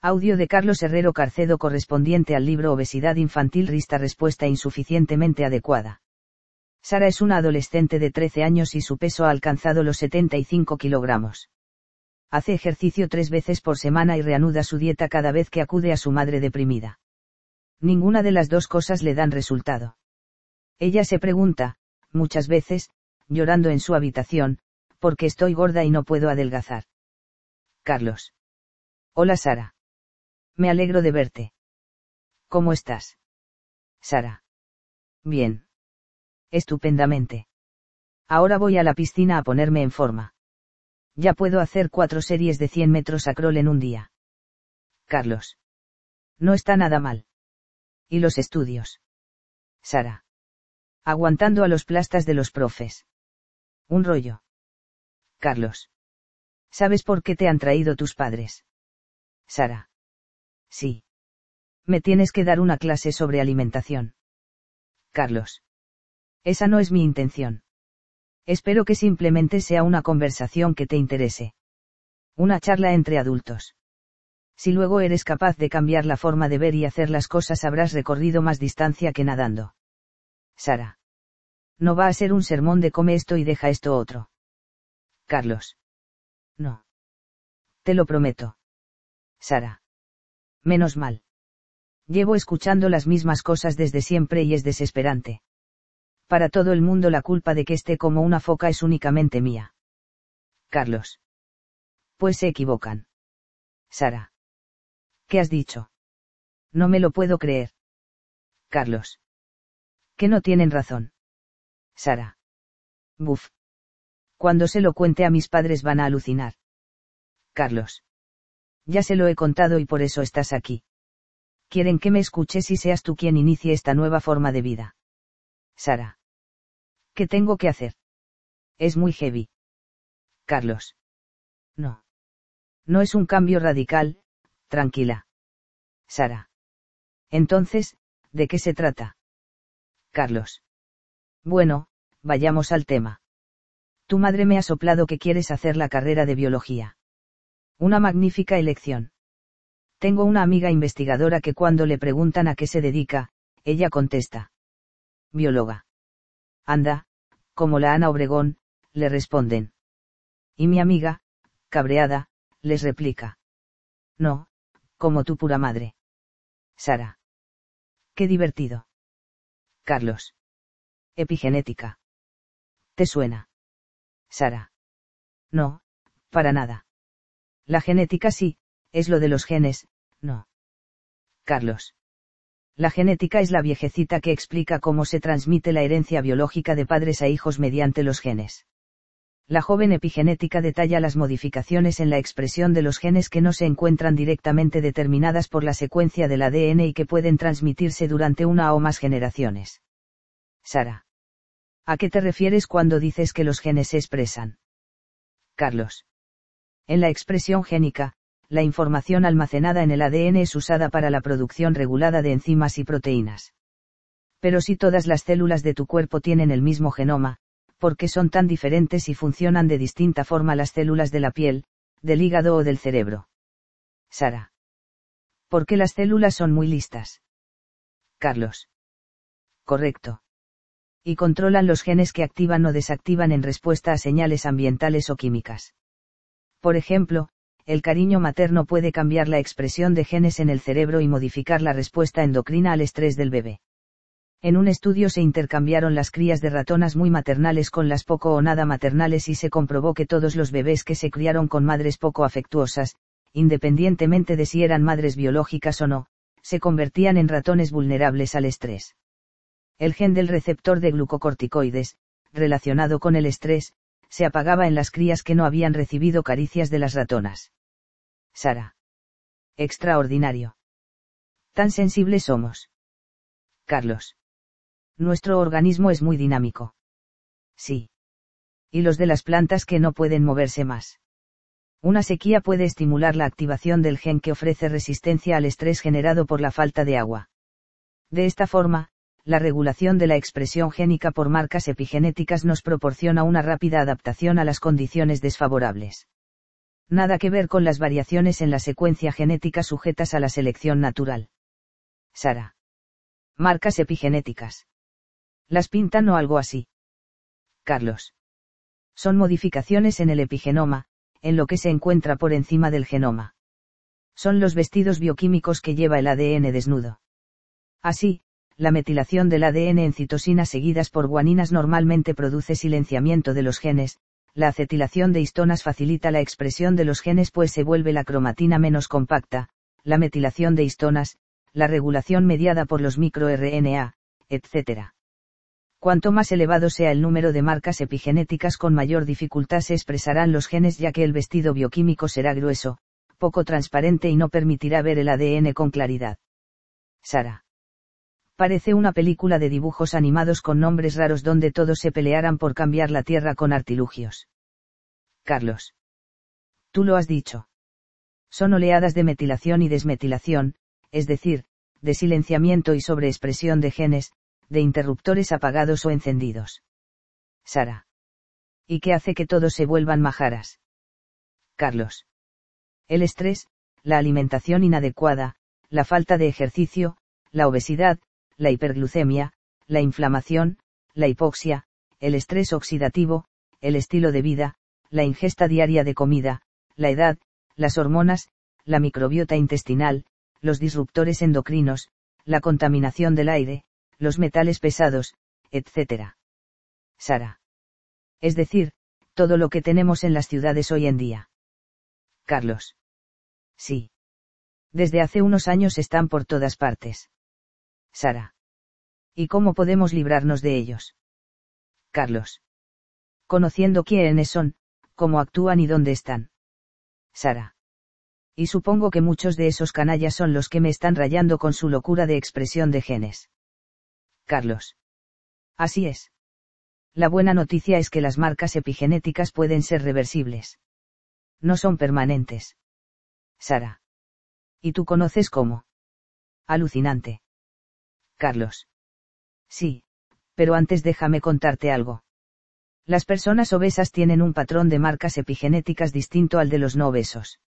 Audio de Carlos Herrero Carcedo correspondiente al libro Obesidad infantil Rista respuesta insuficientemente adecuada. Sara es una adolescente de 13 años y su peso ha alcanzado los 75 kilogramos. Hace ejercicio tres veces por semana y reanuda su dieta cada vez que acude a su madre deprimida. Ninguna de las dos cosas le dan resultado. Ella se pregunta, muchas veces, llorando en su habitación, ¿por qué estoy gorda y no puedo adelgazar? Carlos. Hola Sara. Me alegro de verte. ¿Cómo estás? Sara. Bien. Estupendamente. Ahora voy a la piscina a ponerme en forma. Ya puedo hacer cuatro series de 100 metros a crawl en un día. Carlos. No está nada mal. ¿Y los estudios? Sara. Aguantando a los plastas de los profes. Un rollo. Carlos. ¿Sabes por qué te han traído tus padres? Sara. Sí. Me tienes que dar una clase sobre alimentación. Carlos. Esa no es mi intención. Espero que simplemente sea una conversación que te interese. Una charla entre adultos. Si luego eres capaz de cambiar la forma de ver y hacer las cosas habrás recorrido más distancia que nadando. Sara. No va a ser un sermón de come esto y deja esto otro. Carlos. No. Te lo prometo. Sara. Menos mal. Llevo escuchando las mismas cosas desde siempre y es desesperante. Para todo el mundo la culpa de que esté como una foca es únicamente mía. Carlos. Pues se equivocan. Sara. ¿Qué has dicho? No me lo puedo creer. Carlos. Que no tienen razón. Sara. Buf. Cuando se lo cuente a mis padres van a alucinar. Carlos. Ya se lo he contado y por eso estás aquí. Quieren que me escuches y seas tú quien inicie esta nueva forma de vida. Sara. ¿Qué tengo que hacer? Es muy heavy. Carlos. No. No es un cambio radical, tranquila. Sara. Entonces, ¿de qué se trata? Carlos. Bueno, vayamos al tema. Tu madre me ha soplado que quieres hacer la carrera de biología. Una magnífica elección. Tengo una amiga investigadora que cuando le preguntan a qué se dedica, ella contesta. Bióloga. Anda, como la Ana Obregón, le responden. Y mi amiga, cabreada, les replica. No, como tu pura madre. Sara. Qué divertido. Carlos. Epigenética. ¿Te suena? Sara. No, para nada. La genética sí, es lo de los genes, no. Carlos. La genética es la viejecita que explica cómo se transmite la herencia biológica de padres a hijos mediante los genes. La joven epigenética detalla las modificaciones en la expresión de los genes que no se encuentran directamente determinadas por la secuencia del ADN y que pueden transmitirse durante una o más generaciones. Sara. ¿A qué te refieres cuando dices que los genes se expresan? Carlos. En la expresión génica, la información almacenada en el ADN es usada para la producción regulada de enzimas y proteínas. Pero si todas las células de tu cuerpo tienen el mismo genoma, ¿por qué son tan diferentes y funcionan de distinta forma las células de la piel, del hígado o del cerebro? Sara. Porque las células son muy listas. Carlos. Correcto. Y controlan los genes que activan o desactivan en respuesta a señales ambientales o químicas. Por ejemplo, el cariño materno puede cambiar la expresión de genes en el cerebro y modificar la respuesta endocrina al estrés del bebé. En un estudio se intercambiaron las crías de ratonas muy maternales con las poco o nada maternales y se comprobó que todos los bebés que se criaron con madres poco afectuosas, independientemente de si eran madres biológicas o no, se convertían en ratones vulnerables al estrés. El gen del receptor de glucocorticoides, relacionado con el estrés, se apagaba en las crías que no habían recibido caricias de las ratonas. Sara. Extraordinario. Tan sensibles somos. Carlos. Nuestro organismo es muy dinámico. Sí. Y los de las plantas que no pueden moverse más. Una sequía puede estimular la activación del gen que ofrece resistencia al estrés generado por la falta de agua. De esta forma, la regulación de la expresión génica por marcas epigenéticas nos proporciona una rápida adaptación a las condiciones desfavorables. Nada que ver con las variaciones en la secuencia genética sujetas a la selección natural. Sara. Marcas epigenéticas. Las pintan o algo así. Carlos. Son modificaciones en el epigenoma, en lo que se encuentra por encima del genoma. Son los vestidos bioquímicos que lleva el ADN desnudo. Así, la metilación del ADN en citosinas seguidas por guaninas normalmente produce silenciamiento de los genes, la acetilación de histonas facilita la expresión de los genes pues se vuelve la cromatina menos compacta, la metilación de histonas, la regulación mediada por los microRNA, etc. Cuanto más elevado sea el número de marcas epigenéticas con mayor dificultad se expresarán los genes ya que el vestido bioquímico será grueso, poco transparente y no permitirá ver el ADN con claridad. Sara. Parece una película de dibujos animados con nombres raros donde todos se pelearan por cambiar la tierra con artilugios. Carlos. Tú lo has dicho. Son oleadas de metilación y desmetilación, es decir, de silenciamiento y sobreexpresión de genes, de interruptores apagados o encendidos. Sara. ¿Y qué hace que todos se vuelvan majaras? Carlos. El estrés, la alimentación inadecuada, la falta de ejercicio, la obesidad, la hiperglucemia, la inflamación, la hipoxia, el estrés oxidativo, el estilo de vida, la ingesta diaria de comida, la edad, las hormonas, la microbiota intestinal, los disruptores endocrinos, la contaminación del aire, los metales pesados, etc. Sara. Es decir, todo lo que tenemos en las ciudades hoy en día. Carlos. Sí. Desde hace unos años están por todas partes. Sara. ¿Y cómo podemos librarnos de ellos? Carlos. Conociendo quiénes son, cómo actúan y dónde están. Sara. Y supongo que muchos de esos canallas son los que me están rayando con su locura de expresión de genes. Carlos. Así es. La buena noticia es que las marcas epigenéticas pueden ser reversibles. No son permanentes. Sara. ¿Y tú conoces cómo? Alucinante. Carlos. Sí, pero antes déjame contarte algo. Las personas obesas tienen un patrón de marcas epigenéticas distinto al de los no obesos.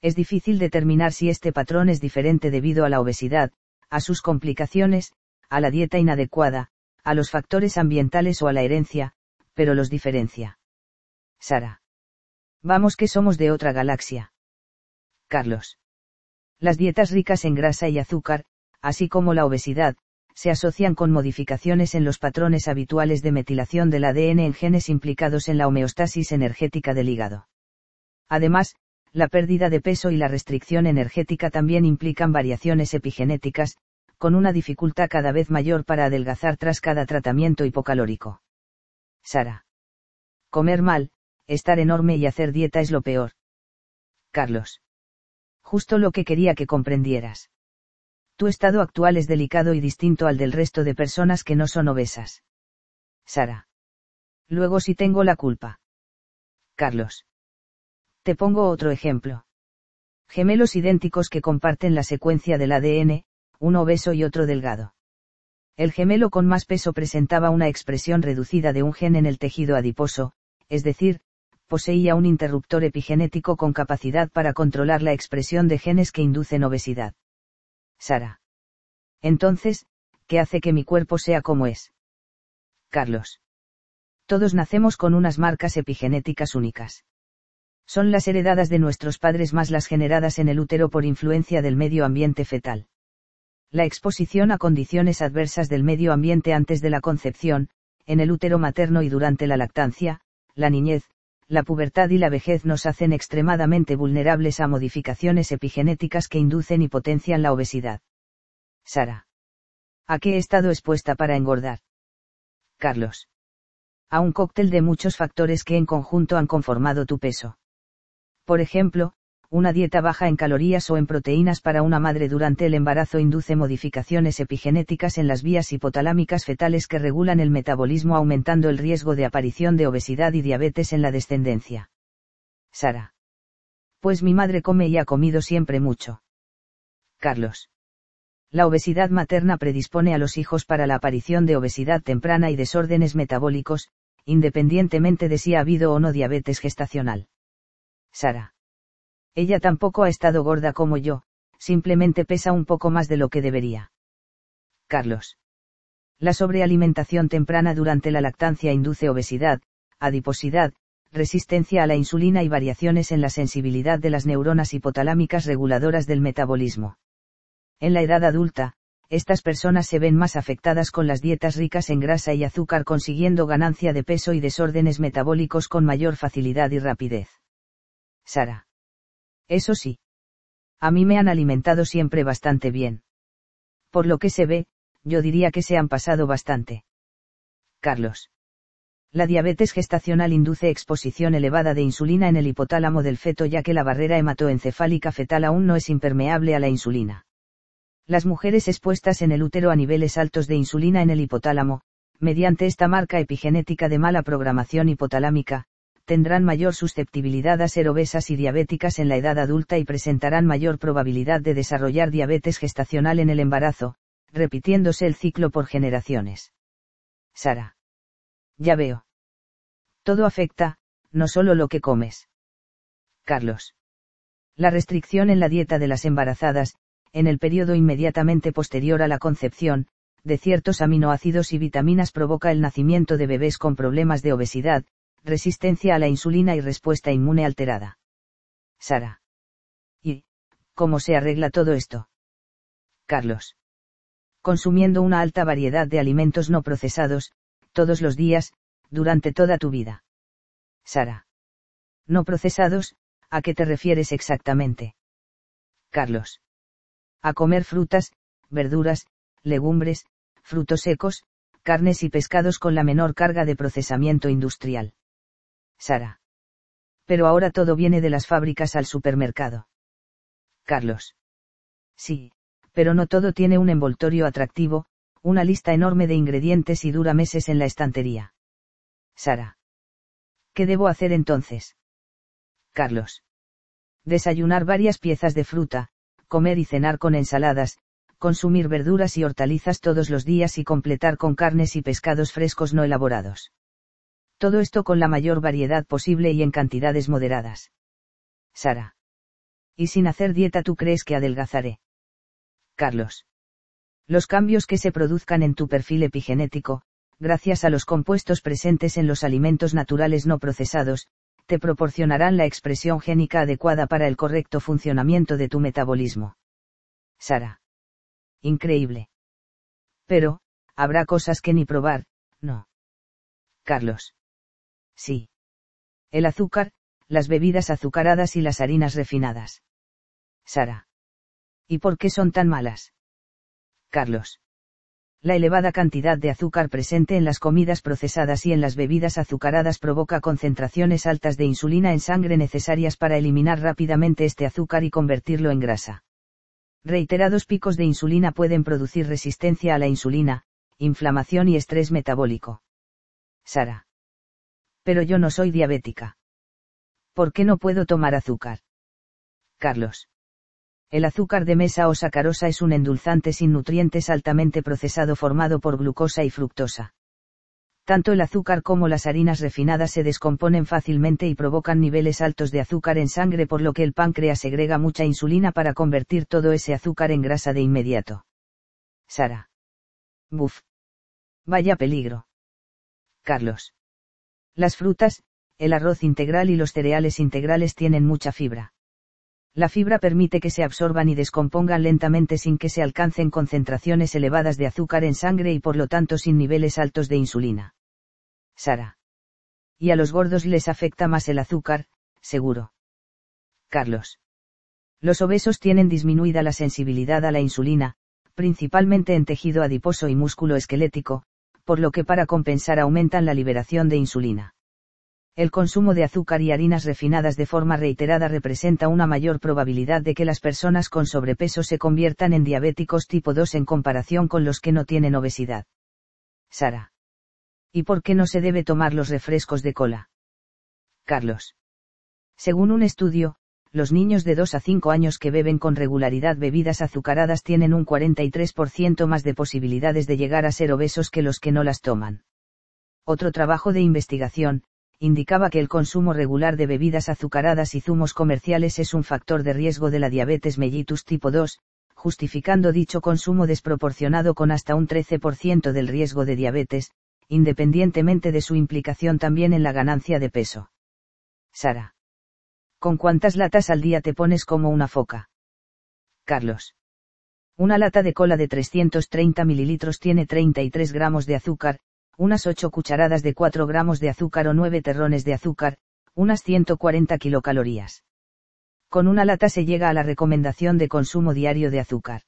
Es difícil determinar si este patrón es diferente debido a la obesidad, a sus complicaciones, a la dieta inadecuada, a los factores ambientales o a la herencia, pero los diferencia. Sara. Vamos que somos de otra galaxia. Carlos. Las dietas ricas en grasa y azúcar, así como la obesidad, se asocian con modificaciones en los patrones habituales de metilación del ADN en genes implicados en la homeostasis energética del hígado. Además, la pérdida de peso y la restricción energética también implican variaciones epigenéticas, con una dificultad cada vez mayor para adelgazar tras cada tratamiento hipocalórico. Sara. Comer mal, estar enorme y hacer dieta es lo peor. Carlos. Justo lo que quería que comprendieras. Tu estado actual es delicado y distinto al del resto de personas que no son obesas. Sara. Luego si tengo la culpa. Carlos. Te pongo otro ejemplo. Gemelos idénticos que comparten la secuencia del ADN, uno obeso y otro delgado. El gemelo con más peso presentaba una expresión reducida de un gen en el tejido adiposo, es decir, poseía un interruptor epigenético con capacidad para controlar la expresión de genes que inducen obesidad. Sara. Entonces, ¿qué hace que mi cuerpo sea como es? Carlos. Todos nacemos con unas marcas epigenéticas únicas. Son las heredadas de nuestros padres más las generadas en el útero por influencia del medio ambiente fetal. La exposición a condiciones adversas del medio ambiente antes de la concepción, en el útero materno y durante la lactancia, la niñez, la pubertad y la vejez nos hacen extremadamente vulnerables a modificaciones epigenéticas que inducen y potencian la obesidad. Sara. ¿A qué he estado expuesta para engordar? Carlos. A un cóctel de muchos factores que en conjunto han conformado tu peso. Por ejemplo, una dieta baja en calorías o en proteínas para una madre durante el embarazo induce modificaciones epigenéticas en las vías hipotalámicas fetales que regulan el metabolismo aumentando el riesgo de aparición de obesidad y diabetes en la descendencia. Sara. Pues mi madre come y ha comido siempre mucho. Carlos. La obesidad materna predispone a los hijos para la aparición de obesidad temprana y desórdenes metabólicos, independientemente de si ha habido o no diabetes gestacional. Sara Ella tampoco ha estado gorda como yo, simplemente pesa un poco más de lo que debería. Carlos. La sobrealimentación temprana durante la lactancia induce obesidad, adiposidad, resistencia a la insulina y variaciones en la sensibilidad de las neuronas hipotalámicas reguladoras del metabolismo. En la edad adulta, estas personas se ven más afectadas con las dietas ricas en grasa y azúcar consiguiendo ganancia de peso y desórdenes metabólicos con mayor facilidad y rapidez. Sara. Eso sí. A mí me han alimentado siempre bastante bien. Por lo que se ve, yo diría que se han pasado bastante. Carlos. La diabetes gestacional induce exposición elevada de insulina en el hipotálamo del feto ya que la barrera hematoencefálica fetal aún no es impermeable a la insulina. Las mujeres expuestas en el útero a niveles altos de insulina en el hipotálamo, mediante esta marca epigenética de mala programación hipotalámica, tendrán mayor susceptibilidad a ser obesas y diabéticas en la edad adulta y presentarán mayor probabilidad de desarrollar diabetes gestacional en el embarazo, repitiéndose el ciclo por generaciones. Sara. Ya veo. Todo afecta, no solo lo que comes. Carlos. La restricción en la dieta de las embarazadas, en el periodo inmediatamente posterior a la concepción, de ciertos aminoácidos y vitaminas provoca el nacimiento de bebés con problemas de obesidad, resistencia a la insulina y respuesta inmune alterada. Sara. ¿Y cómo se arregla todo esto? Carlos. Consumiendo una alta variedad de alimentos no procesados, todos los días, durante toda tu vida. Sara. No procesados, ¿a qué te refieres exactamente? Carlos. A comer frutas, verduras, legumbres, frutos secos, carnes y pescados con la menor carga de procesamiento industrial. Sara. Pero ahora todo viene de las fábricas al supermercado. Carlos. Sí, pero no todo tiene un envoltorio atractivo, una lista enorme de ingredientes y dura meses en la estantería. Sara. ¿Qué debo hacer entonces? Carlos. Desayunar varias piezas de fruta, comer y cenar con ensaladas, consumir verduras y hortalizas todos los días y completar con carnes y pescados frescos no elaborados. Todo esto con la mayor variedad posible y en cantidades moderadas. Sara. ¿Y sin hacer dieta tú crees que adelgazaré? Carlos. Los cambios que se produzcan en tu perfil epigenético, gracias a los compuestos presentes en los alimentos naturales no procesados, te proporcionarán la expresión génica adecuada para el correcto funcionamiento de tu metabolismo. Sara. Increíble. Pero, habrá cosas que ni probar, no. Carlos. Sí. El azúcar, las bebidas azucaradas y las harinas refinadas. Sara. ¿Y por qué son tan malas? Carlos. La elevada cantidad de azúcar presente en las comidas procesadas y en las bebidas azucaradas provoca concentraciones altas de insulina en sangre necesarias para eliminar rápidamente este azúcar y convertirlo en grasa. Reiterados picos de insulina pueden producir resistencia a la insulina, inflamación y estrés metabólico. Sara. Pero yo no soy diabética. ¿Por qué no puedo tomar azúcar? Carlos. El azúcar de mesa o sacarosa es un endulzante sin nutrientes altamente procesado formado por glucosa y fructosa. Tanto el azúcar como las harinas refinadas se descomponen fácilmente y provocan niveles altos de azúcar en sangre por lo que el páncreas segrega mucha insulina para convertir todo ese azúcar en grasa de inmediato. Sara. Buf. Vaya peligro. Carlos. Las frutas, el arroz integral y los cereales integrales tienen mucha fibra. La fibra permite que se absorban y descompongan lentamente sin que se alcancen concentraciones elevadas de azúcar en sangre y por lo tanto sin niveles altos de insulina. Sara. Y a los gordos les afecta más el azúcar, seguro. Carlos. Los obesos tienen disminuida la sensibilidad a la insulina, principalmente en tejido adiposo y músculo esquelético, por lo que para compensar aumentan la liberación de insulina. El consumo de azúcar y harinas refinadas de forma reiterada representa una mayor probabilidad de que las personas con sobrepeso se conviertan en diabéticos tipo 2 en comparación con los que no tienen obesidad. Sara. ¿Y por qué no se debe tomar los refrescos de cola? Carlos. Según un estudio, los niños de 2 a 5 años que beben con regularidad bebidas azucaradas tienen un 43% más de posibilidades de llegar a ser obesos que los que no las toman. Otro trabajo de investigación, indicaba que el consumo regular de bebidas azucaradas y zumos comerciales es un factor de riesgo de la diabetes mellitus tipo 2, justificando dicho consumo desproporcionado con hasta un 13% del riesgo de diabetes, independientemente de su implicación también en la ganancia de peso. Sara. ¿Con cuántas latas al día te pones como una foca? Carlos. Una lata de cola de 330 mililitros tiene 33 gramos de azúcar, unas 8 cucharadas de 4 gramos de azúcar o 9 terrones de azúcar, unas 140 kilocalorías. Con una lata se llega a la recomendación de consumo diario de azúcar.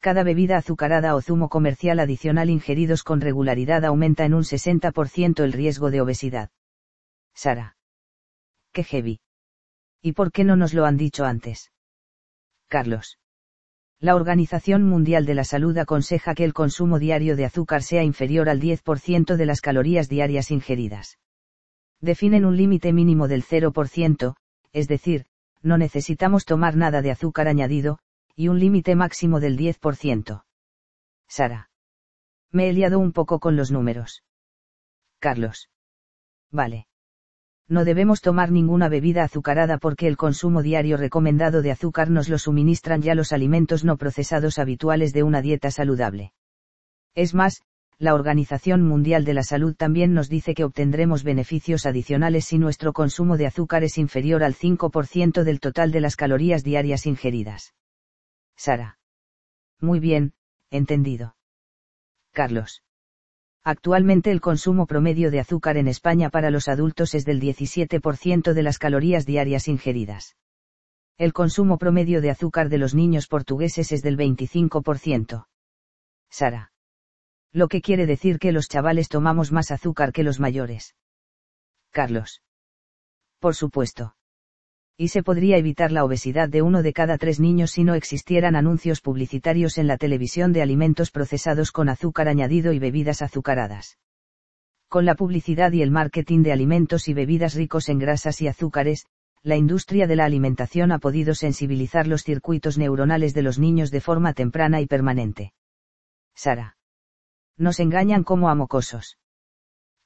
Cada bebida azucarada o zumo comercial adicional ingeridos con regularidad aumenta en un 60% el riesgo de obesidad. Sara. Qué heavy. ¿Y por qué no nos lo han dicho antes? Carlos. La Organización Mundial de la Salud aconseja que el consumo diario de azúcar sea inferior al 10% de las calorías diarias ingeridas. Definen un límite mínimo del 0%, es decir, no necesitamos tomar nada de azúcar añadido, y un límite máximo del 10%. Sara. Me he liado un poco con los números. Carlos. Vale no debemos tomar ninguna bebida azucarada porque el consumo diario recomendado de azúcar nos lo suministran ya los alimentos no procesados habituales de una dieta saludable. Es más, la Organización Mundial de la Salud también nos dice que obtendremos beneficios adicionales si nuestro consumo de azúcar es inferior al 5% del total de las calorías diarias ingeridas. Sara. Muy bien, entendido. Carlos. Actualmente el consumo promedio de azúcar en España para los adultos es del 17% de las calorías diarias ingeridas. El consumo promedio de azúcar de los niños portugueses es del 25%. Sara. Lo que quiere decir que los chavales tomamos más azúcar que los mayores. Carlos. Por supuesto y se podría evitar la obesidad de uno de cada tres niños si no existieran anuncios publicitarios en la televisión de alimentos procesados con azúcar añadido y bebidas azucaradas. Con la publicidad y el marketing de alimentos y bebidas ricos en grasas y azúcares, la industria de la alimentación ha podido sensibilizar los circuitos neuronales de los niños de forma temprana y permanente. Sara. Nos engañan como a mocosos.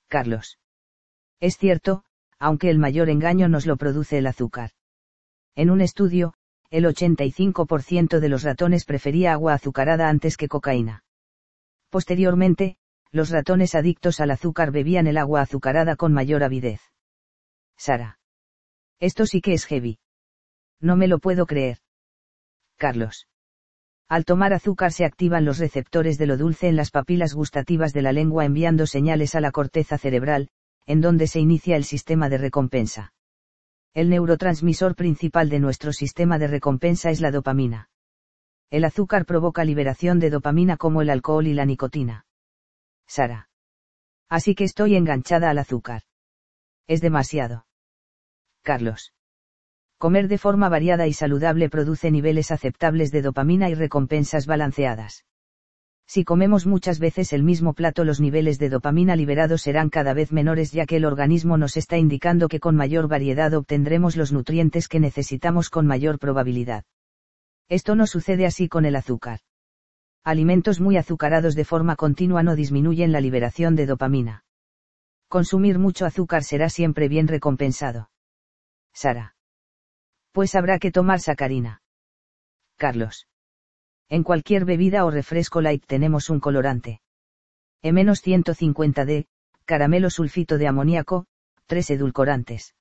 Carlos. Es cierto, aunque el mayor engaño nos lo produce el azúcar. En un estudio, el 85% de los ratones prefería agua azucarada antes que cocaína. Posteriormente, los ratones adictos al azúcar bebían el agua azucarada con mayor avidez. Sara. Esto sí que es heavy. No me lo puedo creer. Carlos. Al tomar azúcar se activan los receptores de lo dulce en las papilas gustativas de la lengua enviando señales a la corteza cerebral, en donde se inicia el sistema de recompensa. El neurotransmisor principal de nuestro sistema de recompensa es la dopamina. El azúcar provoca liberación de dopamina como el alcohol y la nicotina. Sara. Así que estoy enganchada al azúcar. Es demasiado. Carlos. Comer de forma variada y saludable produce niveles aceptables de dopamina y recompensas balanceadas. Si comemos muchas veces el mismo plato los niveles de dopamina liberados serán cada vez menores ya que el organismo nos está indicando que con mayor variedad obtendremos los nutrientes que necesitamos con mayor probabilidad. Esto no sucede así con el azúcar. Alimentos muy azucarados de forma continua no disminuyen la liberación de dopamina. Consumir mucho azúcar será siempre bien recompensado. Sara. Pues habrá que tomar sacarina. Carlos. En cualquier bebida o refresco light tenemos un colorante. E-150D, caramelo sulfito de amoníaco, 3 edulcorantes.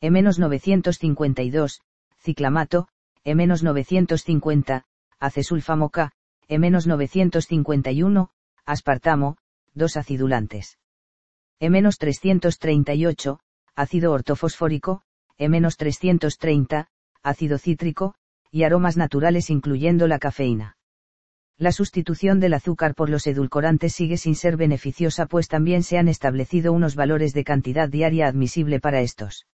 E-952, ciclamato, E-950, acesulfamo K, E-951, aspartamo, 2 acidulantes. E-338, ácido ortofosfórico, E-330, ácido cítrico, y aromas naturales incluyendo la cafeína. La sustitución del azúcar por los edulcorantes sigue sin ser beneficiosa pues también se han establecido unos valores de cantidad diaria admisible para estos.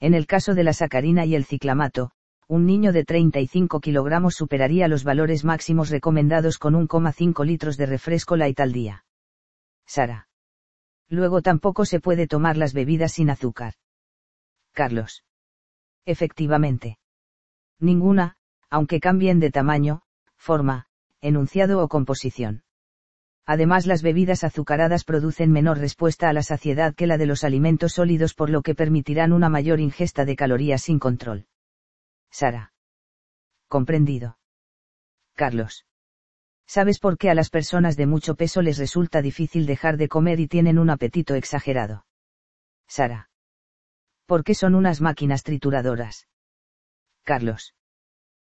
En el caso de la sacarina y el ciclamato, un niño de 35 kilogramos superaría los valores máximos recomendados con 1,5 litros de refresco light al día. Sara. Luego tampoco se puede tomar las bebidas sin azúcar. Carlos. Efectivamente ninguna, aunque cambien de tamaño, forma, enunciado o composición. Además las bebidas azucaradas producen menor respuesta a la saciedad que la de los alimentos sólidos por lo que permitirán una mayor ingesta de calorías sin control. Sara. Comprendido. Carlos. ¿Sabes por qué a las personas de mucho peso les resulta difícil dejar de comer y tienen un apetito exagerado? Sara. Porque son unas máquinas trituradoras. Carlos.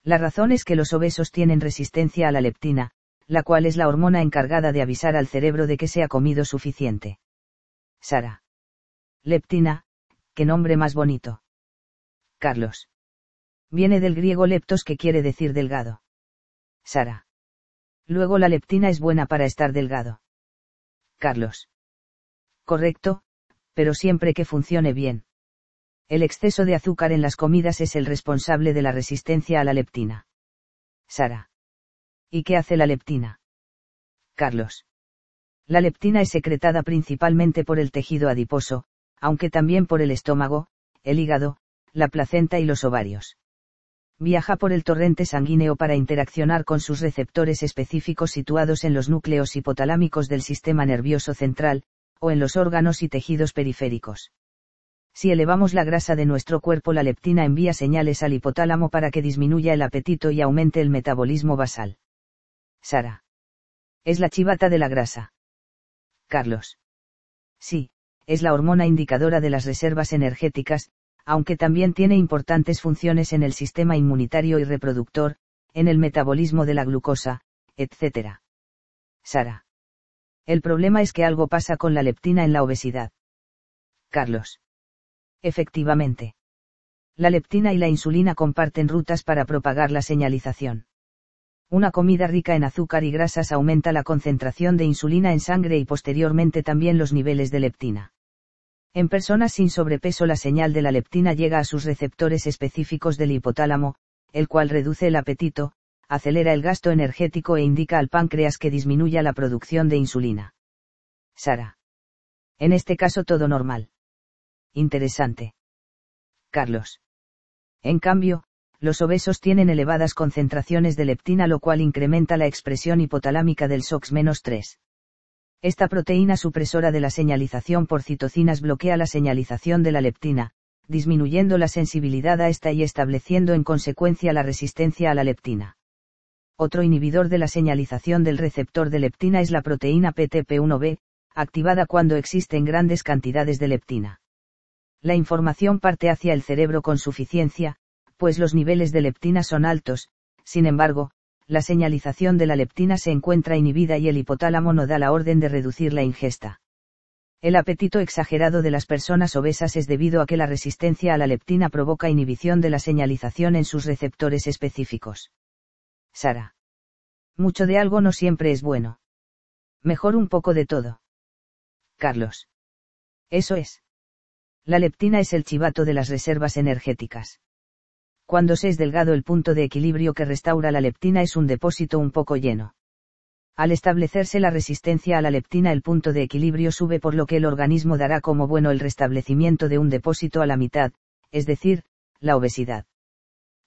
La razón es que los obesos tienen resistencia a la leptina, la cual es la hormona encargada de avisar al cerebro de que se ha comido suficiente. Sara. Leptina, qué nombre más bonito. Carlos. Viene del griego leptos que quiere decir delgado. Sara. Luego la leptina es buena para estar delgado. Carlos. Correcto, pero siempre que funcione bien. El exceso de azúcar en las comidas es el responsable de la resistencia a la leptina. Sara. ¿Y qué hace la leptina? Carlos. La leptina es secretada principalmente por el tejido adiposo, aunque también por el estómago, el hígado, la placenta y los ovarios. Viaja por el torrente sanguíneo para interaccionar con sus receptores específicos situados en los núcleos hipotalámicos del sistema nervioso central, o en los órganos y tejidos periféricos. Si elevamos la grasa de nuestro cuerpo, la leptina envía señales al hipotálamo para que disminuya el apetito y aumente el metabolismo basal. Sara. Es la chivata de la grasa. Carlos. Sí, es la hormona indicadora de las reservas energéticas, aunque también tiene importantes funciones en el sistema inmunitario y reproductor, en el metabolismo de la glucosa, etc. Sara. El problema es que algo pasa con la leptina en la obesidad. Carlos. Efectivamente. La leptina y la insulina comparten rutas para propagar la señalización. Una comida rica en azúcar y grasas aumenta la concentración de insulina en sangre y posteriormente también los niveles de leptina. En personas sin sobrepeso la señal de la leptina llega a sus receptores específicos del hipotálamo, el cual reduce el apetito, acelera el gasto energético e indica al páncreas que disminuya la producción de insulina. Sara. En este caso todo normal. Interesante. Carlos. En cambio, los obesos tienen elevadas concentraciones de leptina lo cual incrementa la expresión hipotalámica del SOX-3. Esta proteína supresora de la señalización por citocinas bloquea la señalización de la leptina, disminuyendo la sensibilidad a esta y estableciendo en consecuencia la resistencia a la leptina. Otro inhibidor de la señalización del receptor de leptina es la proteína PTP1B, activada cuando existen grandes cantidades de leptina. La información parte hacia el cerebro con suficiencia, pues los niveles de leptina son altos, sin embargo, la señalización de la leptina se encuentra inhibida y el hipotálamo no da la orden de reducir la ingesta. El apetito exagerado de las personas obesas es debido a que la resistencia a la leptina provoca inhibición de la señalización en sus receptores específicos. Sara. Mucho de algo no siempre es bueno. Mejor un poco de todo. Carlos. Eso es. La leptina es el chivato de las reservas energéticas. Cuando se es delgado el punto de equilibrio que restaura la leptina es un depósito un poco lleno. Al establecerse la resistencia a la leptina el punto de equilibrio sube por lo que el organismo dará como bueno el restablecimiento de un depósito a la mitad, es decir, la obesidad.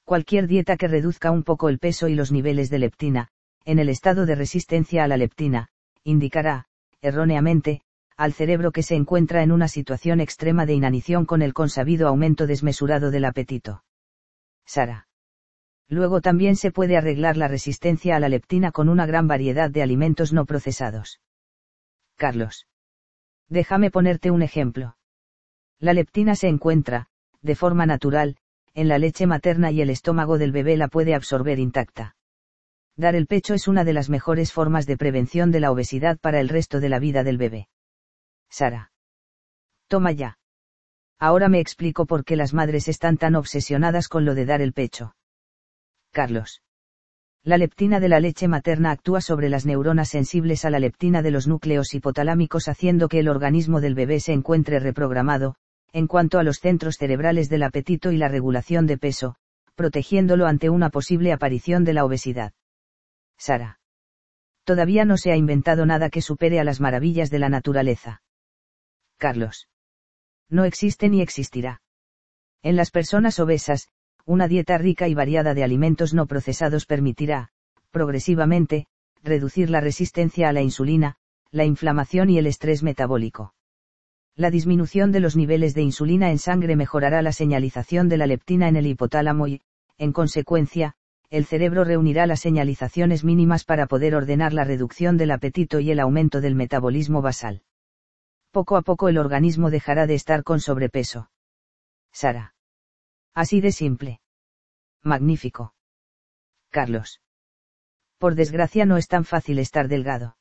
Cualquier dieta que reduzca un poco el peso y los niveles de leptina, en el estado de resistencia a la leptina, indicará, erróneamente, al cerebro que se encuentra en una situación extrema de inanición con el consabido aumento desmesurado del apetito. Sara. Luego también se puede arreglar la resistencia a la leptina con una gran variedad de alimentos no procesados. Carlos. Déjame ponerte un ejemplo. La leptina se encuentra, de forma natural, en la leche materna y el estómago del bebé la puede absorber intacta. Dar el pecho es una de las mejores formas de prevención de la obesidad para el resto de la vida del bebé. Sara. Toma ya. Ahora me explico por qué las madres están tan obsesionadas con lo de dar el pecho. Carlos. La leptina de la leche materna actúa sobre las neuronas sensibles a la leptina de los núcleos hipotalámicos haciendo que el organismo del bebé se encuentre reprogramado, en cuanto a los centros cerebrales del apetito y la regulación de peso, protegiéndolo ante una posible aparición de la obesidad. Sara. Todavía no se ha inventado nada que supere a las maravillas de la naturaleza. Carlos no existe ni existirá. En las personas obesas, una dieta rica y variada de alimentos no procesados permitirá, progresivamente, reducir la resistencia a la insulina, la inflamación y el estrés metabólico. La disminución de los niveles de insulina en sangre mejorará la señalización de la leptina en el hipotálamo y, en consecuencia, el cerebro reunirá las señalizaciones mínimas para poder ordenar la reducción del apetito y el aumento del metabolismo basal. Poco a poco el organismo dejará de estar con sobrepeso. Sara. Así de simple. Magnífico. Carlos. Por desgracia no es tan fácil estar delgado.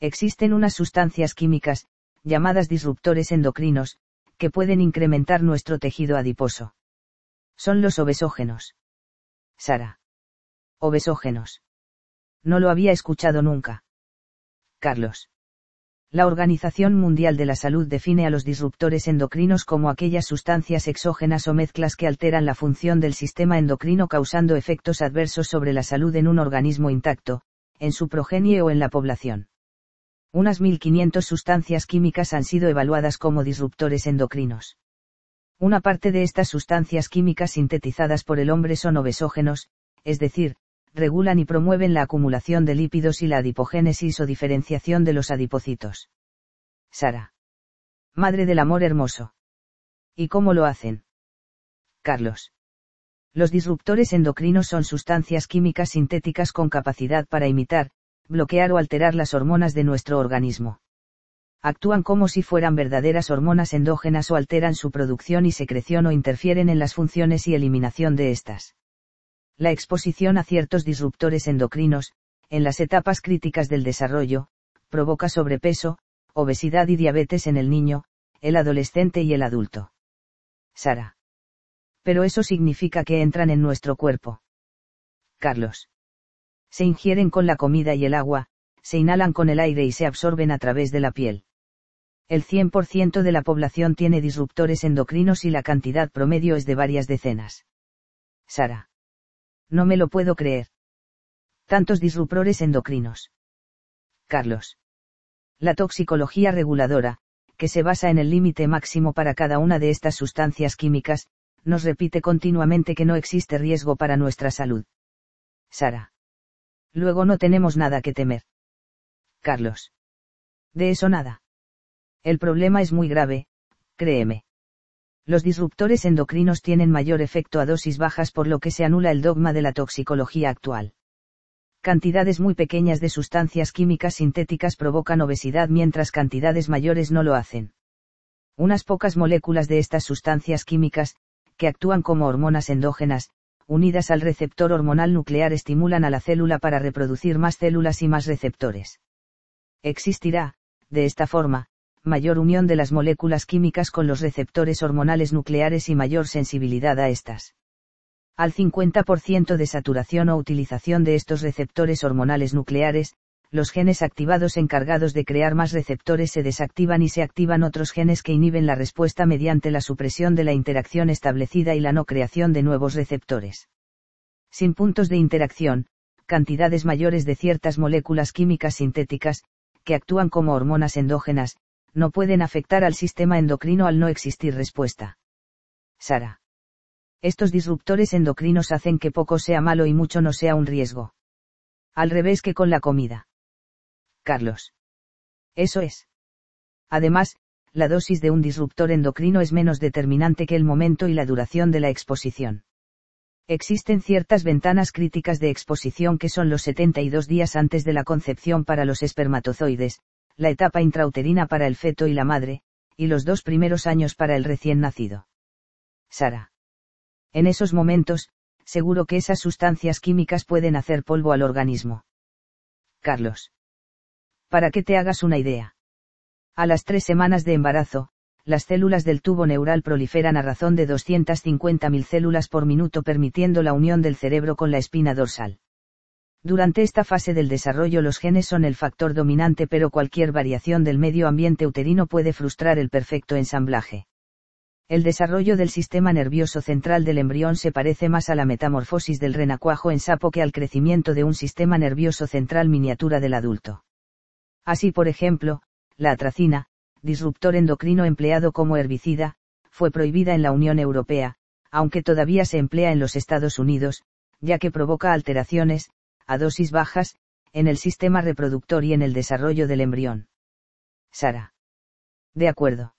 Existen unas sustancias químicas, llamadas disruptores endocrinos, que pueden incrementar nuestro tejido adiposo. Son los obesógenos. Sara. Obesógenos. No lo había escuchado nunca. Carlos. La Organización Mundial de la Salud define a los disruptores endocrinos como aquellas sustancias exógenas o mezclas que alteran la función del sistema endocrino causando efectos adversos sobre la salud en un organismo intacto, en su progenie o en la población. Unas 1.500 sustancias químicas han sido evaluadas como disruptores endocrinos. Una parte de estas sustancias químicas sintetizadas por el hombre son obesógenos, es decir, regulan y promueven la acumulación de lípidos y la adipogénesis o diferenciación de los adipocitos. Sara. Madre del amor hermoso. ¿Y cómo lo hacen? Carlos. Los disruptores endocrinos son sustancias químicas sintéticas con capacidad para imitar, bloquear o alterar las hormonas de nuestro organismo. Actúan como si fueran verdaderas hormonas endógenas o alteran su producción y secreción o interfieren en las funciones y eliminación de estas. La exposición a ciertos disruptores endocrinos, en las etapas críticas del desarrollo, provoca sobrepeso, obesidad y diabetes en el niño, el adolescente y el adulto. Sara. Pero eso significa que entran en nuestro cuerpo. Carlos. Se ingieren con la comida y el agua, se inhalan con el aire y se absorben a través de la piel. El 100% de la población tiene disruptores endocrinos y la cantidad promedio es de varias decenas. Sara. No me lo puedo creer. Tantos disruptores endocrinos. Carlos. La toxicología reguladora, que se basa en el límite máximo para cada una de estas sustancias químicas, nos repite continuamente que no existe riesgo para nuestra salud. Sara. Luego no tenemos nada que temer. Carlos. De eso nada. El problema es muy grave, créeme. Los disruptores endocrinos tienen mayor efecto a dosis bajas por lo que se anula el dogma de la toxicología actual. Cantidades muy pequeñas de sustancias químicas sintéticas provocan obesidad mientras cantidades mayores no lo hacen. Unas pocas moléculas de estas sustancias químicas, que actúan como hormonas endógenas, unidas al receptor hormonal nuclear estimulan a la célula para reproducir más células y más receptores. Existirá, de esta forma, mayor unión de las moléculas químicas con los receptores hormonales nucleares y mayor sensibilidad a estas. Al 50% de saturación o utilización de estos receptores hormonales nucleares, los genes activados encargados de crear más receptores se desactivan y se activan otros genes que inhiben la respuesta mediante la supresión de la interacción establecida y la no creación de nuevos receptores. Sin puntos de interacción, cantidades mayores de ciertas moléculas químicas sintéticas, que actúan como hormonas endógenas, no pueden afectar al sistema endocrino al no existir respuesta. Sara. Estos disruptores endocrinos hacen que poco sea malo y mucho no sea un riesgo. Al revés que con la comida. Carlos. Eso es. Además, la dosis de un disruptor endocrino es menos determinante que el momento y la duración de la exposición. Existen ciertas ventanas críticas de exposición que son los 72 días antes de la concepción para los espermatozoides, la etapa intrauterina para el feto y la madre, y los dos primeros años para el recién nacido. Sara. En esos momentos, seguro que esas sustancias químicas pueden hacer polvo al organismo. Carlos. Para que te hagas una idea. A las tres semanas de embarazo, las células del tubo neural proliferan a razón de 250.000 células por minuto permitiendo la unión del cerebro con la espina dorsal. Durante esta fase del desarrollo los genes son el factor dominante pero cualquier variación del medio ambiente uterino puede frustrar el perfecto ensamblaje. El desarrollo del sistema nervioso central del embrión se parece más a la metamorfosis del renacuajo en sapo que al crecimiento de un sistema nervioso central miniatura del adulto. Así por ejemplo, la atracina, disruptor endocrino empleado como herbicida, fue prohibida en la Unión Europea, aunque todavía se emplea en los Estados Unidos, ya que provoca alteraciones, a dosis bajas, en el sistema reproductor y en el desarrollo del embrión. Sara. De acuerdo.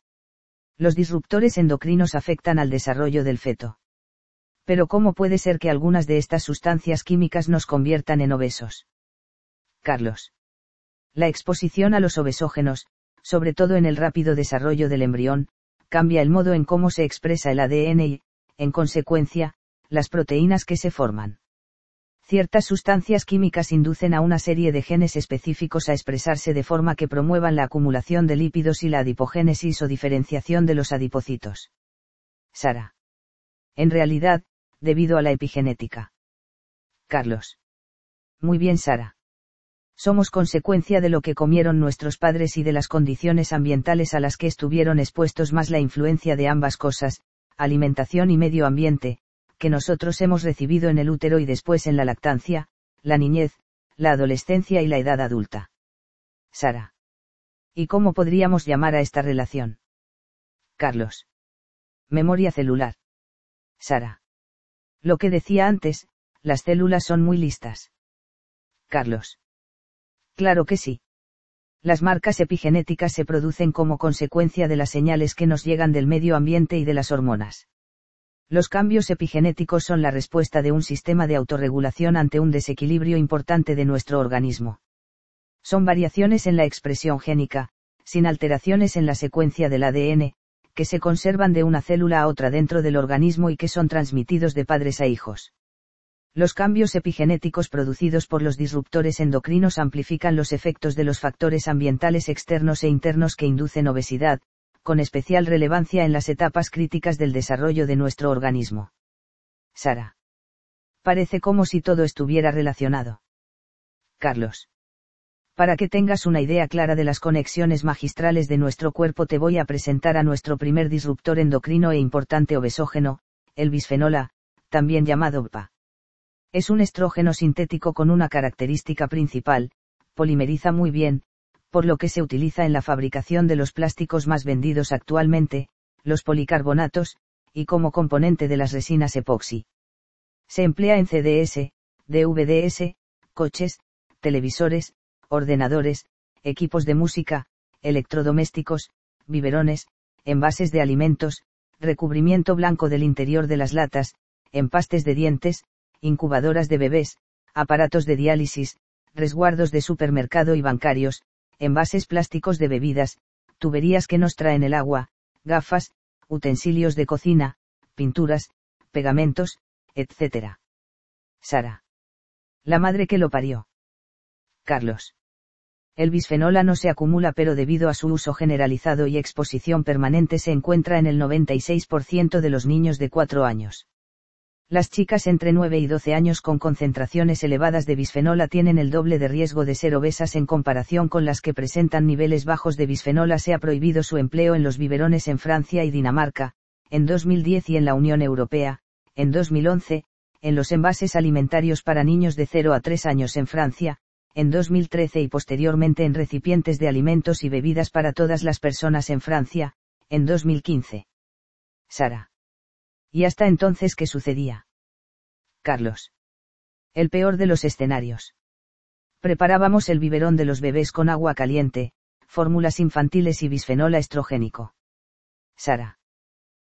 Los disruptores endocrinos afectan al desarrollo del feto. Pero ¿cómo puede ser que algunas de estas sustancias químicas nos conviertan en obesos? Carlos. La exposición a los obesógenos, sobre todo en el rápido desarrollo del embrión, cambia el modo en cómo se expresa el ADN y, en consecuencia, las proteínas que se forman. Ciertas sustancias químicas inducen a una serie de genes específicos a expresarse de forma que promuevan la acumulación de lípidos y la adipogénesis o diferenciación de los adipocitos. Sara. En realidad, debido a la epigenética. Carlos. Muy bien, Sara. Somos consecuencia de lo que comieron nuestros padres y de las condiciones ambientales a las que estuvieron expuestos más la influencia de ambas cosas, alimentación y medio ambiente, que nosotros hemos recibido en el útero y después en la lactancia, la niñez, la adolescencia y la edad adulta. Sara. ¿Y cómo podríamos llamar a esta relación? Carlos. Memoria celular. Sara. Lo que decía antes, las células son muy listas. Carlos. Claro que sí. Las marcas epigenéticas se producen como consecuencia de las señales que nos llegan del medio ambiente y de las hormonas. Los cambios epigenéticos son la respuesta de un sistema de autorregulación ante un desequilibrio importante de nuestro organismo. Son variaciones en la expresión génica, sin alteraciones en la secuencia del ADN, que se conservan de una célula a otra dentro del organismo y que son transmitidos de padres a hijos. Los cambios epigenéticos producidos por los disruptores endocrinos amplifican los efectos de los factores ambientales externos e internos que inducen obesidad, con especial relevancia en las etapas críticas del desarrollo de nuestro organismo. Sara. Parece como si todo estuviera relacionado. Carlos. Para que tengas una idea clara de las conexiones magistrales de nuestro cuerpo te voy a presentar a nuestro primer disruptor endocrino e importante obesógeno, el bisfenol A, también llamado PA. Es un estrógeno sintético con una característica principal, polimeriza muy bien, por lo que se utiliza en la fabricación de los plásticos más vendidos actualmente, los policarbonatos, y como componente de las resinas epoxi. Se emplea en CDS, DVDS, coches, televisores, ordenadores, equipos de música, electrodomésticos, biberones, envases de alimentos, recubrimiento blanco del interior de las latas, empastes de dientes, incubadoras de bebés, aparatos de diálisis, resguardos de supermercado y bancarios, envases plásticos de bebidas, tuberías que nos traen el agua, gafas, utensilios de cocina, pinturas, pegamentos, etc. Sara. La madre que lo parió. Carlos. El bisfenol no se acumula pero debido a su uso generalizado y exposición permanente se encuentra en el 96% de los niños de 4 años. Las chicas entre 9 y 12 años con concentraciones elevadas de bisfenola tienen el doble de riesgo de ser obesas en comparación con las que presentan niveles bajos de bisfenola. Se ha prohibido su empleo en los biberones en Francia y Dinamarca, en 2010 y en la Unión Europea, en 2011, en los envases alimentarios para niños de 0 a 3 años en Francia, en 2013 y posteriormente en recipientes de alimentos y bebidas para todas las personas en Francia, en 2015. Sara. ¿Y hasta entonces qué sucedía? Carlos. El peor de los escenarios. Preparábamos el biberón de los bebés con agua caliente, fórmulas infantiles y bisfenola estrogénico. Sara.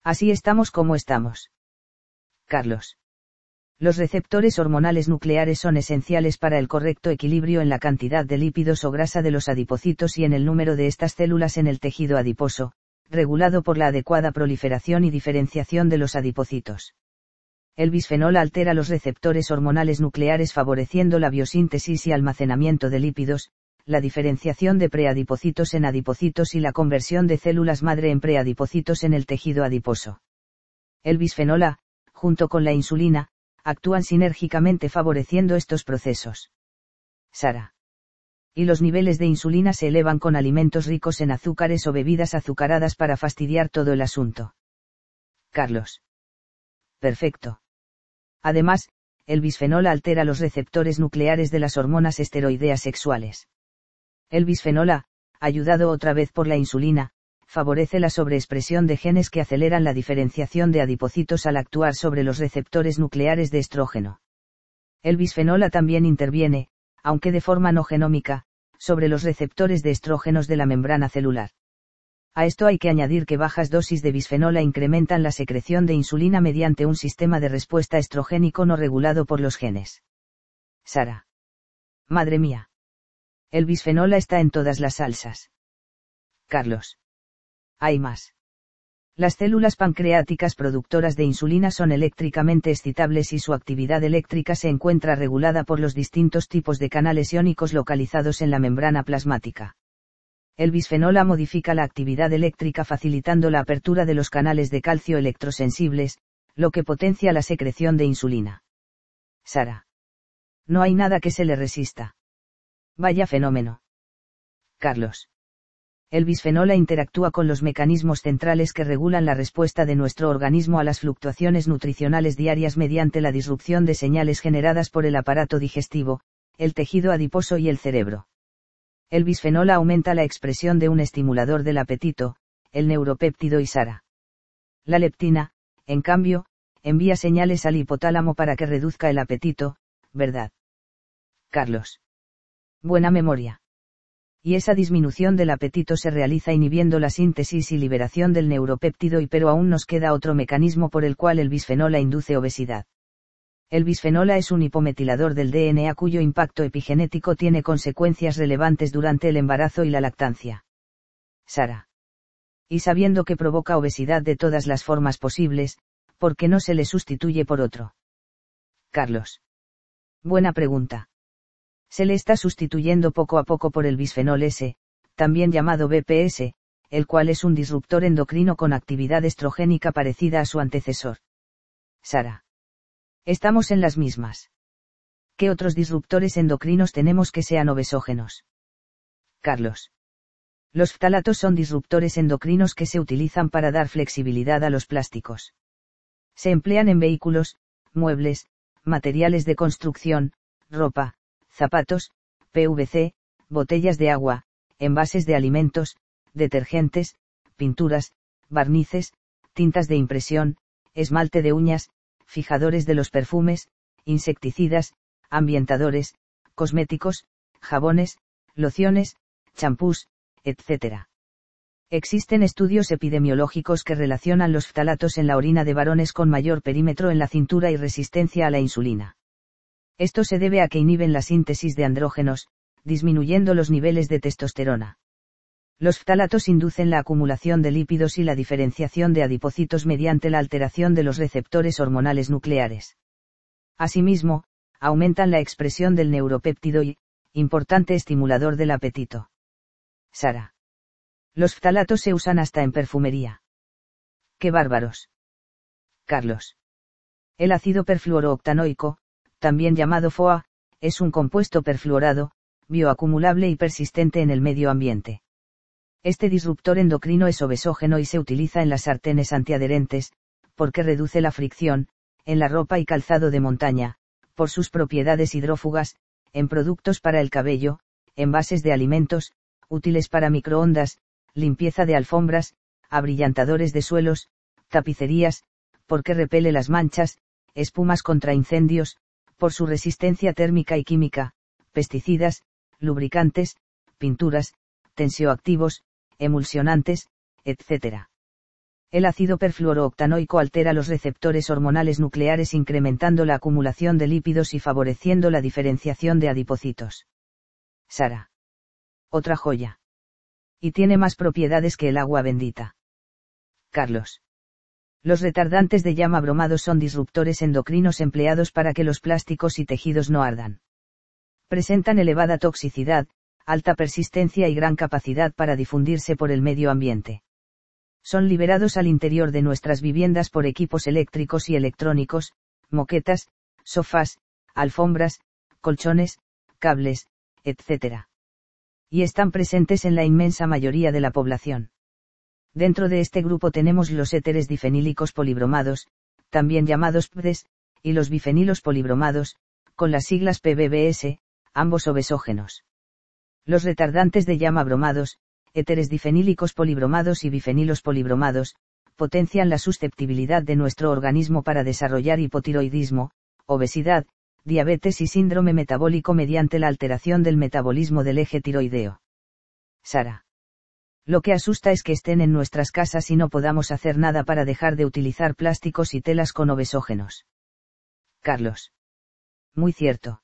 Así estamos como estamos. Carlos. Los receptores hormonales nucleares son esenciales para el correcto equilibrio en la cantidad de lípidos o grasa de los adipocitos y en el número de estas células en el tejido adiposo, regulado por la adecuada proliferación y diferenciación de los adipocitos. El bisfenol altera los receptores hormonales nucleares favoreciendo la biosíntesis y almacenamiento de lípidos, la diferenciación de preadipocitos en adipocitos y la conversión de células madre en preadipocitos en el tejido adiposo. El bisfenol A, junto con la insulina, actúan sinérgicamente favoreciendo estos procesos. Sara y los niveles de insulina se elevan con alimentos ricos en azúcares o bebidas azucaradas para fastidiar todo el asunto. Carlos. Perfecto. Además, el bisfenol altera los receptores nucleares de las hormonas esteroideas sexuales. El bisfenol ayudado otra vez por la insulina, favorece la sobreexpresión de genes que aceleran la diferenciación de adipocitos al actuar sobre los receptores nucleares de estrógeno. El bisfenol también interviene, aunque de forma no genómica, sobre los receptores de estrógenos de la membrana celular. A esto hay que añadir que bajas dosis de bisfenola incrementan la secreción de insulina mediante un sistema de respuesta estrogénico no regulado por los genes. Sara. Madre mía. El bisfenola está en todas las salsas. Carlos. Hay más. Las células pancreáticas productoras de insulina son eléctricamente excitables y su actividad eléctrica se encuentra regulada por los distintos tipos de canales iónicos localizados en la membrana plasmática. El bisfenola modifica la actividad eléctrica facilitando la apertura de los canales de calcio electrosensibles, lo que potencia la secreción de insulina. Sara. No hay nada que se le resista. Vaya fenómeno. Carlos. El bisfenola interactúa con los mecanismos centrales que regulan la respuesta de nuestro organismo a las fluctuaciones nutricionales diarias mediante la disrupción de señales generadas por el aparato digestivo, el tejido adiposo y el cerebro. El bisfenola aumenta la expresión de un estimulador del apetito, el neuropéptido ISARA. La leptina, en cambio, envía señales al hipotálamo para que reduzca el apetito, ¿verdad? Carlos. Buena memoria y esa disminución del apetito se realiza inhibiendo la síntesis y liberación del neuropéptido y pero aún nos queda otro mecanismo por el cual el bisfenola induce obesidad. El bisfenola es un hipometilador del DNA cuyo impacto epigenético tiene consecuencias relevantes durante el embarazo y la lactancia. Sara. Y sabiendo que provoca obesidad de todas las formas posibles, ¿por qué no se le sustituye por otro? Carlos. Buena pregunta se le está sustituyendo poco a poco por el bisfenol S, también llamado BPS, el cual es un disruptor endocrino con actividad estrogénica parecida a su antecesor. Sara. Estamos en las mismas. ¿Qué otros disruptores endocrinos tenemos que sean obesógenos? Carlos. Los ftalatos son disruptores endocrinos que se utilizan para dar flexibilidad a los plásticos. Se emplean en vehículos, muebles, materiales de construcción, ropa, zapatos, PVC, botellas de agua, envases de alimentos, detergentes, pinturas, barnices, tintas de impresión, esmalte de uñas, fijadores de los perfumes, insecticidas, ambientadores, cosméticos, jabones, lociones, champús, etc. Existen estudios epidemiológicos que relacionan los ftalatos en la orina de varones con mayor perímetro en la cintura y resistencia a la insulina. Esto se debe a que inhiben la síntesis de andrógenos, disminuyendo los niveles de testosterona. Los ftalatos inducen la acumulación de lípidos y la diferenciación de adipocitos mediante la alteración de los receptores hormonales nucleares. Asimismo, aumentan la expresión del neuropéptido y, importante estimulador del apetito. Sara. Los ftalatos se usan hasta en perfumería. ¡Qué bárbaros! Carlos. El ácido perfluorooctanoico, también llamado FOA, es un compuesto perfluorado, bioacumulable y persistente en el medio ambiente. Este disruptor endocrino es obesógeno y se utiliza en las sartenes antiadherentes, porque reduce la fricción, en la ropa y calzado de montaña, por sus propiedades hidrófugas, en productos para el cabello, envases de alimentos, útiles para microondas, limpieza de alfombras, abrillantadores de suelos, tapicerías, porque repele las manchas, espumas contra incendios, por su resistencia térmica y química, pesticidas, lubricantes, pinturas, tensioactivos, emulsionantes, etc. El ácido perfluorooctanoico altera los receptores hormonales nucleares incrementando la acumulación de lípidos y favoreciendo la diferenciación de adipocitos. Sara. Otra joya. Y tiene más propiedades que el agua bendita. Carlos. Los retardantes de llama bromados son disruptores endocrinos empleados para que los plásticos y tejidos no ardan. Presentan elevada toxicidad, alta persistencia y gran capacidad para difundirse por el medio ambiente. Son liberados al interior de nuestras viviendas por equipos eléctricos y electrónicos, moquetas, sofás, alfombras, colchones, cables, etc. Y están presentes en la inmensa mayoría de la población. Dentro de este grupo tenemos los éteres difenílicos polibromados, también llamados PDES, y los bifenilos polibromados, con las siglas PBBS, ambos obesógenos. Los retardantes de llama bromados, éteres difenílicos polibromados y bifenilos polibromados, potencian la susceptibilidad de nuestro organismo para desarrollar hipotiroidismo, obesidad, diabetes y síndrome metabólico mediante la alteración del metabolismo del eje tiroideo. Sara. Lo que asusta es que estén en nuestras casas y no podamos hacer nada para dejar de utilizar plásticos y telas con obesógenos. Carlos. Muy cierto.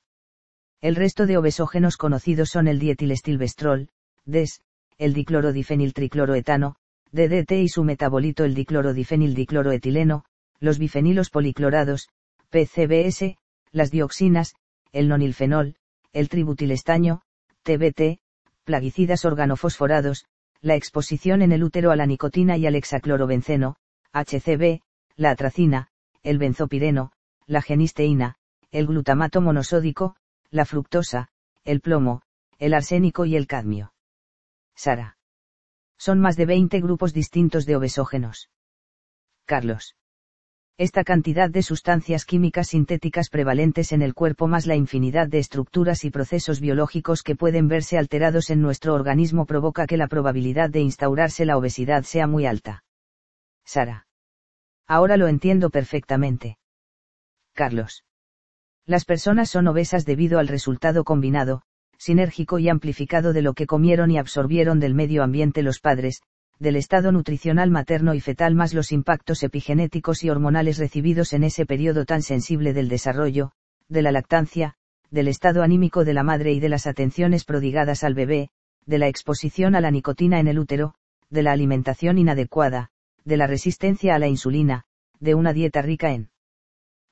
El resto de obesógenos conocidos son el dietilestilbestrol, DES, el diclorodifeniltricloroetano, DDT y su metabolito el diclorodifenildicloroetileno, los bifenilos policlorados, PCBS, las dioxinas, el nonilfenol, el tributilestaño, TBT, plaguicidas organofosforados, la exposición en el útero a la nicotina y al hexaclorobenceno, HCB, la atracina, el benzopireno, la genisteína, el glutamato monosódico, la fructosa, el plomo, el arsénico y el cadmio. Sara. Son más de 20 grupos distintos de obesógenos. Carlos. Esta cantidad de sustancias químicas sintéticas prevalentes en el cuerpo más la infinidad de estructuras y procesos biológicos que pueden verse alterados en nuestro organismo provoca que la probabilidad de instaurarse la obesidad sea muy alta. Sara. Ahora lo entiendo perfectamente. Carlos. Las personas son obesas debido al resultado combinado, sinérgico y amplificado de lo que comieron y absorbieron del medio ambiente los padres, del estado nutricional materno y fetal más los impactos epigenéticos y hormonales recibidos en ese periodo tan sensible del desarrollo, de la lactancia, del estado anímico de la madre y de las atenciones prodigadas al bebé, de la exposición a la nicotina en el útero, de la alimentación inadecuada, de la resistencia a la insulina, de una dieta rica en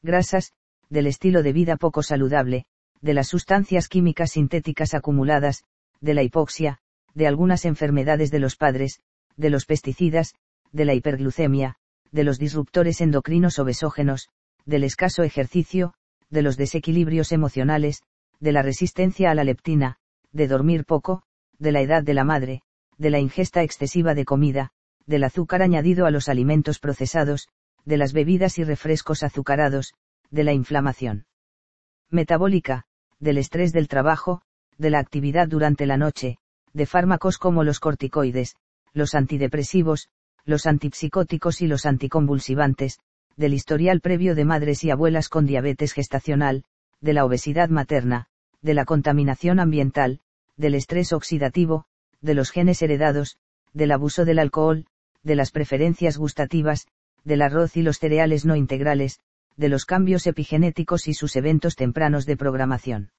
grasas, del estilo de vida poco saludable, de las sustancias químicas sintéticas acumuladas, de la hipoxia, de algunas enfermedades de los padres, de los pesticidas, de la hiperglucemia, de los disruptores endocrinos obesógenos, del escaso ejercicio, de los desequilibrios emocionales, de la resistencia a la leptina, de dormir poco, de la edad de la madre, de la ingesta excesiva de comida, del azúcar añadido a los alimentos procesados, de las bebidas y refrescos azucarados, de la inflamación metabólica, del estrés del trabajo, de la actividad durante la noche, de fármacos como los corticoides, los antidepresivos, los antipsicóticos y los anticonvulsivantes, del historial previo de madres y abuelas con diabetes gestacional, de la obesidad materna, de la contaminación ambiental, del estrés oxidativo, de los genes heredados, del abuso del alcohol, de las preferencias gustativas, del arroz y los cereales no integrales, de los cambios epigenéticos y sus eventos tempranos de programación.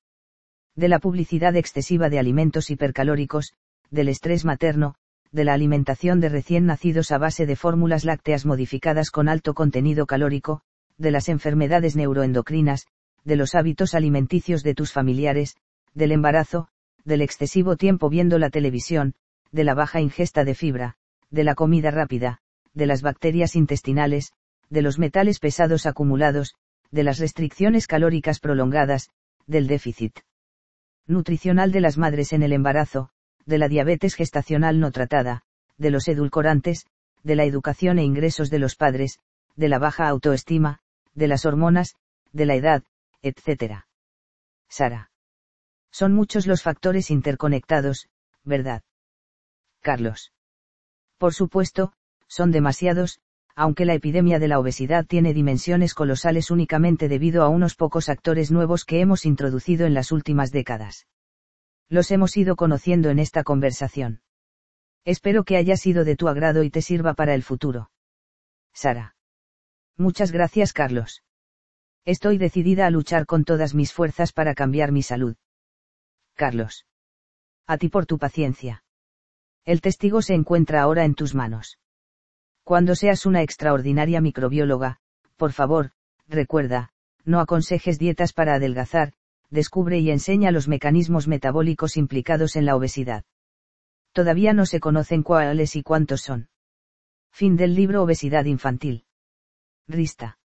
De la publicidad excesiva de alimentos hipercalóricos, del estrés materno, de la alimentación de recién nacidos a base de fórmulas lácteas modificadas con alto contenido calórico, de las enfermedades neuroendocrinas, de los hábitos alimenticios de tus familiares, del embarazo, del excesivo tiempo viendo la televisión, de la baja ingesta de fibra, de la comida rápida, de las bacterias intestinales, de los metales pesados acumulados, de las restricciones calóricas prolongadas, del déficit nutricional de las madres en el embarazo, de la diabetes gestacional no tratada, de los edulcorantes, de la educación e ingresos de los padres, de la baja autoestima, de las hormonas, de la edad, etc. Sara. Son muchos los factores interconectados, ¿verdad? Carlos. Por supuesto, son demasiados, aunque la epidemia de la obesidad tiene dimensiones colosales únicamente debido a unos pocos actores nuevos que hemos introducido en las últimas décadas. Los hemos ido conociendo en esta conversación. Espero que haya sido de tu agrado y te sirva para el futuro. Sara. Muchas gracias, Carlos. Estoy decidida a luchar con todas mis fuerzas para cambiar mi salud. Carlos. A ti por tu paciencia. El testigo se encuentra ahora en tus manos. Cuando seas una extraordinaria microbióloga, por favor, recuerda, no aconsejes dietas para adelgazar, descubre y enseña los mecanismos metabólicos implicados en la obesidad. Todavía no se conocen cuáles y cuántos son. Fin del libro Obesidad infantil. Rista.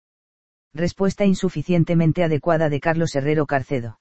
Respuesta insuficientemente adecuada de Carlos Herrero Carcedo.